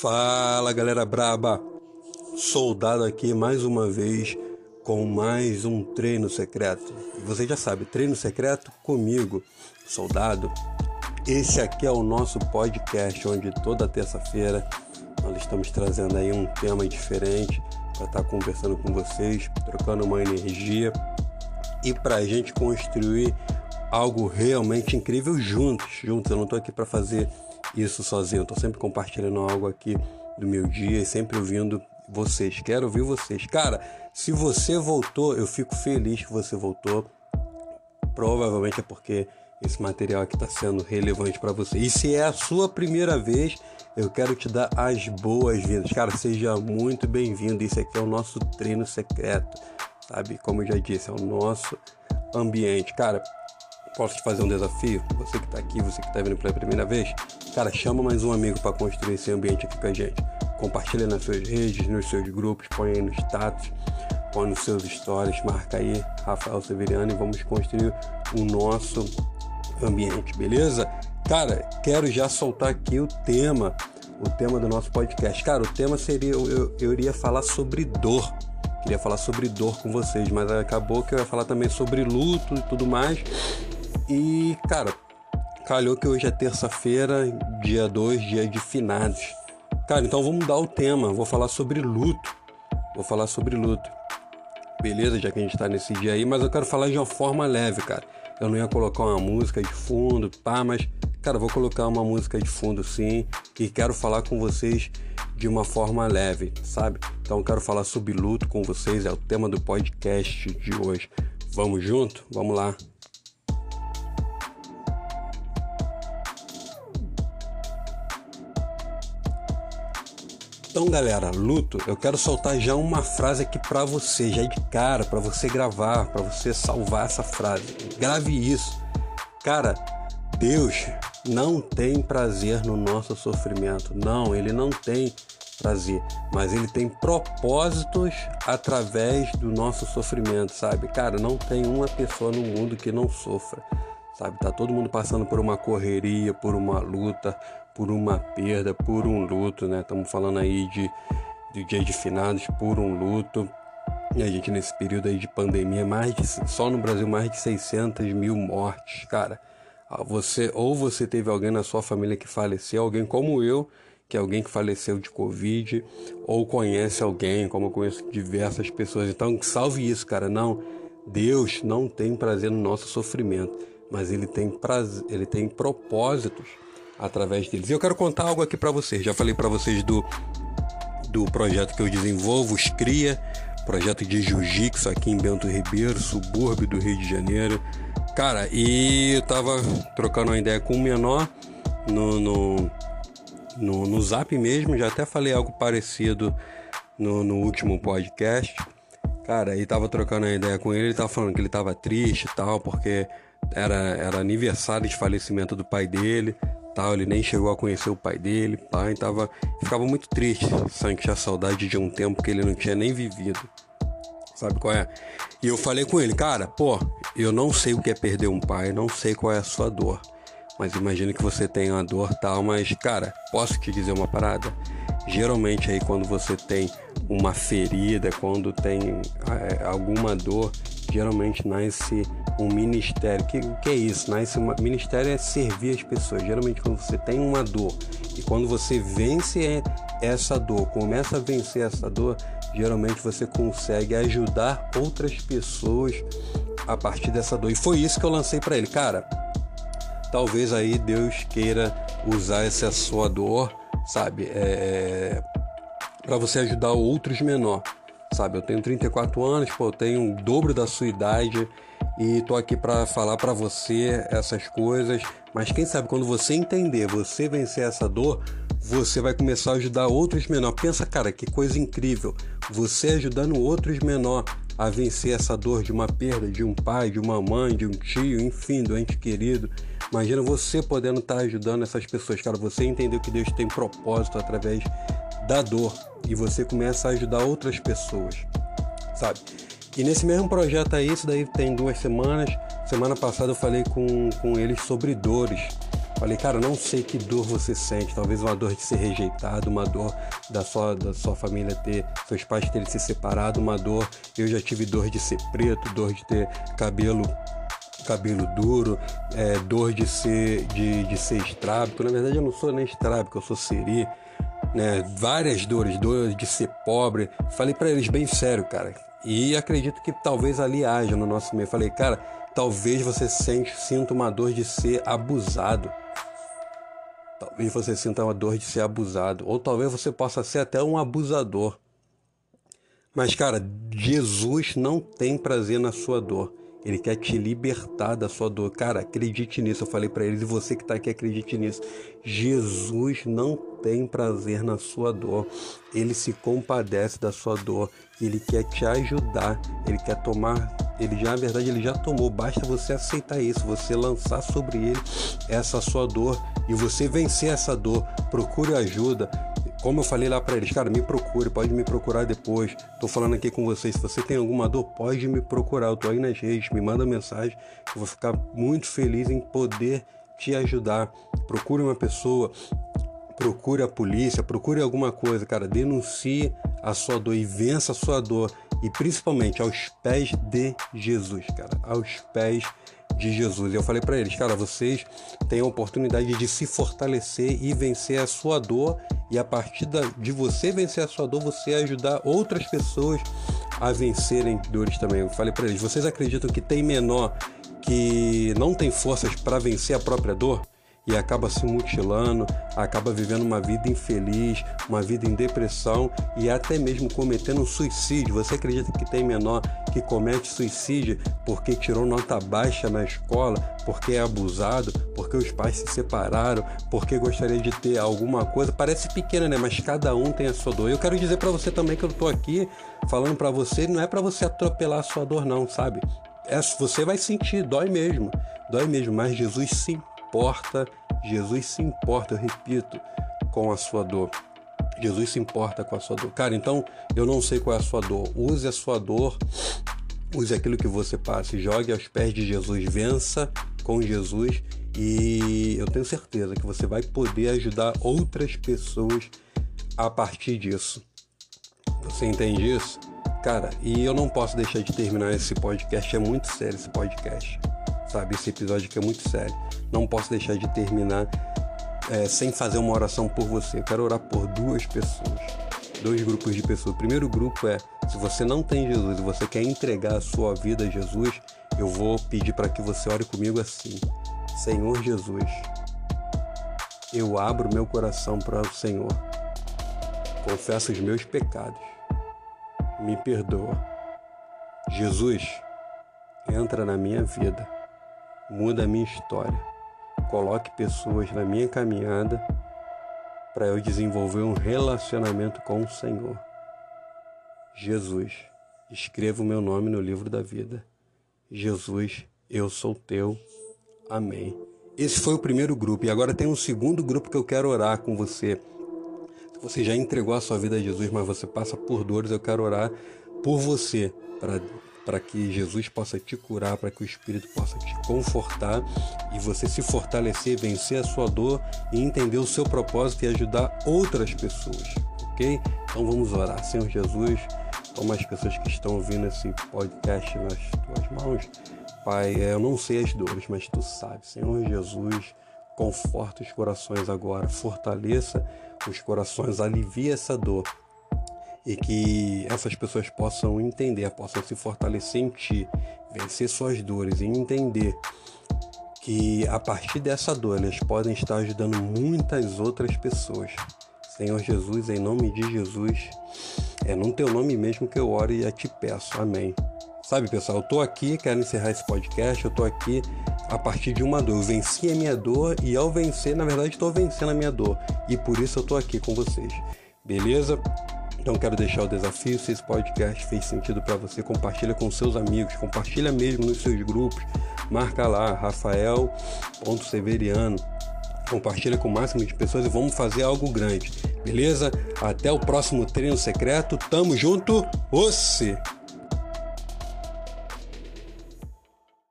Fala galera braba, soldado aqui mais uma vez com mais um treino secreto. E você já sabe, treino secreto comigo, soldado. Esse aqui é o nosso podcast onde toda terça-feira nós estamos trazendo aí um tema diferente para estar tá conversando com vocês, trocando uma energia e para a gente construir algo realmente incrível juntos. Juntos, eu não estou aqui para fazer isso sozinho. Eu tô sempre compartilhando algo aqui do meu dia e sempre ouvindo vocês. Quero ouvir vocês. Cara, se você voltou, eu fico feliz que você voltou. Provavelmente é porque esse material aqui está sendo relevante para você. E se é a sua primeira vez, eu quero te dar as boas-vindas. Cara, seja muito bem-vindo. Isso aqui é o nosso treino secreto, sabe? Como eu já disse, é o nosso ambiente. Cara, posso te fazer um desafio? Você que está aqui, você que está vindo pela primeira vez, cara, chama mais um amigo para construir esse ambiente aqui com a gente. Compartilha nas suas redes, nos seus grupos, põe aí no status, põe nos seus stories, marca aí Rafael Severiano e vamos construir o nosso ambiente, beleza? Cara, quero já soltar aqui o tema, o tema do nosso podcast. Cara, o tema seria, eu, eu, iria falar sobre dor. Queria falar sobre dor com vocês, mas acabou que eu ia falar também sobre luto e tudo mais. E, cara, calhou que hoje é terça-feira, dia 2, dia de finados. Cara, então vamos mudar o tema. Vou falar sobre luto. Vou falar sobre luto. Beleza, já que a gente tá nesse dia aí, mas eu quero falar de uma forma leve, cara. Eu não ia colocar uma música de fundo, pá, mas, cara, vou colocar uma música de fundo sim. E quero falar com vocês de uma forma leve, sabe? Então quero falar sobre luto com vocês, é o tema do podcast de hoje. Vamos junto? Vamos lá. Então, galera, luto, eu quero soltar já uma frase aqui para você, já de cara, para você gravar, para você salvar essa frase. Grave isso. Cara, Deus não tem prazer no nosso sofrimento. Não, ele não tem prazer, mas ele tem propósitos através do nosso sofrimento, sabe? Cara, não tem uma pessoa no mundo que não sofra, sabe? Tá todo mundo passando por uma correria, por uma luta, por uma perda, por um luto, né? Estamos falando aí de, de dia de finados, por um luto. E a gente nesse período aí de pandemia, mais de, só no Brasil mais de 600 mil mortes, cara. Ah, você ou você teve alguém na sua família que faleceu, alguém como eu, que é alguém que faleceu de Covid, ou conhece alguém, como eu conheço diversas pessoas. Então, salve isso, cara. Não, Deus não tem prazer no nosso sofrimento, mas ele tem prazer, ele tem propósitos através deles. E eu quero contar algo aqui para vocês. Já falei para vocês do, do projeto que eu desenvolvo, os CRIA, projeto de jiu-jitsu aqui em Bento Ribeiro, subúrbio do Rio de Janeiro. Cara, e eu tava trocando uma ideia com o menor no, no, no, no zap mesmo, já até falei algo parecido no, no último podcast. Cara, e tava trocando uma ideia com ele, ele tava falando que ele tava triste e tal, porque era, era aniversário de falecimento do pai dele tal, ele nem chegou a conhecer o pai dele, pai, tava, ficava muito triste, sabe, tinha saudade de um tempo que ele não tinha nem vivido. Sabe qual é? E eu falei com ele, cara, pô, eu não sei o que é perder um pai, não sei qual é a sua dor. Mas imagino que você tem uma dor tal, mas cara, posso te dizer uma parada? Geralmente aí quando você tem uma ferida, quando tem é, alguma dor, geralmente nasce um ministério. O que, que é isso? Nasce uma, ministério é servir as pessoas. Geralmente quando você tem uma dor e quando você vence essa dor, começa a vencer essa dor, geralmente você consegue ajudar outras pessoas a partir dessa dor. E foi isso que eu lancei para ele, cara. Talvez aí Deus queira usar essa sua dor, sabe, é, para você ajudar outros menor sabe? Eu tenho 34 anos, pô, eu tenho o dobro da sua idade e tô aqui para falar para você essas coisas. Mas quem sabe quando você entender, você vencer essa dor, você vai começar a ajudar outros menores. Pensa, cara, que coisa incrível. Você ajudando outros menores a vencer essa dor de uma perda de um pai, de uma mãe, de um tio, enfim, do ente querido. Imagina você podendo estar ajudando essas pessoas, cara. Você entendeu que Deus tem propósito através da dor e você começa a ajudar outras pessoas, sabe? E nesse mesmo projeto aí, isso daí tem duas semanas. Semana passada eu falei com, com eles sobre dores, Falei, cara, não sei que dor você sente. Talvez uma dor de ser rejeitado, uma dor da sua, da sua família ter, seus pais terem se separado, uma dor. Eu já tive dor de ser preto, dor de ter cabelo cabelo duro, é, dor de ser de, de ser estrábico. Na verdade, eu não sou nem estrábico, eu sou seri. Né? Várias dores, dor de ser pobre. Falei para eles bem sério, cara. E acredito que talvez ali haja no nosso meio. Falei, cara, talvez você sente, sinta uma dor de ser abusado. Talvez você sinta uma dor de ser abusado. Ou talvez você possa ser até um abusador. Mas, cara, Jesus não tem prazer na sua dor. Ele quer te libertar da sua dor. Cara, acredite nisso. Eu falei para eles e você que está aqui, acredite nisso. Jesus não tem prazer na sua dor. Ele se compadece da sua dor. Ele quer te ajudar. Ele quer tomar. Ele já, na verdade, ele já tomou. Basta você aceitar isso. Você lançar sobre ele essa sua dor e você vencer essa dor. Procure ajuda. Como eu falei lá para eles, cara, me procure, pode me procurar depois. Tô falando aqui com vocês, se você tem alguma dor, pode me procurar. Eu tô aí nas redes, me manda mensagem, eu vou ficar muito feliz em poder te ajudar. Procure uma pessoa, procure a polícia, procure alguma coisa, cara, denuncie a sua dor e vença a sua dor e principalmente aos pés de Jesus, cara, aos pés de Jesus. Eu falei para eles, cara, vocês têm a oportunidade de se fortalecer e vencer a sua dor e a partir de você vencer a sua dor, você ajudar outras pessoas a vencerem dores também. Eu falei para eles, vocês acreditam que tem menor que não tem forças para vencer a própria dor? E acaba se mutilando, acaba vivendo uma vida infeliz, uma vida em depressão e até mesmo cometendo um suicídio. Você acredita que tem menor que comete suicídio porque tirou nota baixa na escola, porque é abusado, porque os pais se separaram, porque gostaria de ter alguma coisa? Parece pequena, né? Mas cada um tem a sua dor. Eu quero dizer para você também que eu tô aqui falando para você, não é para você atropelar a sua dor não, sabe? É, você vai sentir, dói mesmo, dói mesmo, mas Jesus sim importa, Jesus se importa, eu repito, com a sua dor. Jesus se importa com a sua dor. Cara, então eu não sei qual é a sua dor. Use a sua dor, use aquilo que você passa, jogue aos pés de Jesus, vença com Jesus e eu tenho certeza que você vai poder ajudar outras pessoas a partir disso. Você entende isso? Cara, e eu não posso deixar de terminar esse podcast, é muito sério esse podcast sabe? Esse episódio aqui é muito sério. Não posso deixar de terminar é, sem fazer uma oração por você. Eu quero orar por duas pessoas, dois grupos de pessoas. O primeiro grupo é: se você não tem Jesus e você quer entregar a sua vida a Jesus, eu vou pedir para que você ore comigo assim: Senhor Jesus, eu abro meu coração para o Senhor, confesso os meus pecados, me perdoa. Jesus, entra na minha vida muda a minha história. Coloque pessoas na minha caminhada para eu desenvolver um relacionamento com o Senhor. Jesus, escreva o meu nome no livro da vida. Jesus, eu sou teu. Amém. Esse foi o primeiro grupo e agora tem um segundo grupo que eu quero orar com você. Se você já entregou a sua vida a Jesus, mas você passa por dores, eu quero orar por você para para que Jesus possa te curar, para que o Espírito possa te confortar e você se fortalecer, vencer a sua dor e entender o seu propósito e ajudar outras pessoas, ok? Então vamos orar. Senhor Jesus, toma as pessoas que estão ouvindo esse podcast nas tuas mãos. Pai, eu não sei as dores, mas tu sabes. Senhor Jesus, conforta os corações agora, fortaleça os corações, alivia essa dor e que essas pessoas possam entender, possam se fortalecer em ti, vencer suas dores e entender que a partir dessa dor eles podem estar ajudando muitas outras pessoas. Senhor Jesus, em nome de Jesus, é no teu nome mesmo que eu oro e te peço. Amém. Sabe, pessoal, eu tô aqui, quero encerrar esse podcast, eu tô aqui a partir de uma dor. Eu venci a minha dor e ao vencer, na verdade, estou vencendo a minha dor. E por isso eu tô aqui com vocês. Beleza? Então quero deixar o desafio, se esse podcast fez sentido para você, compartilha com seus amigos, compartilha mesmo nos seus grupos, marca lá, rafael.severiano, compartilha com o máximo de pessoas e vamos fazer algo grande, beleza? Até o próximo treino secreto, tamo junto, você!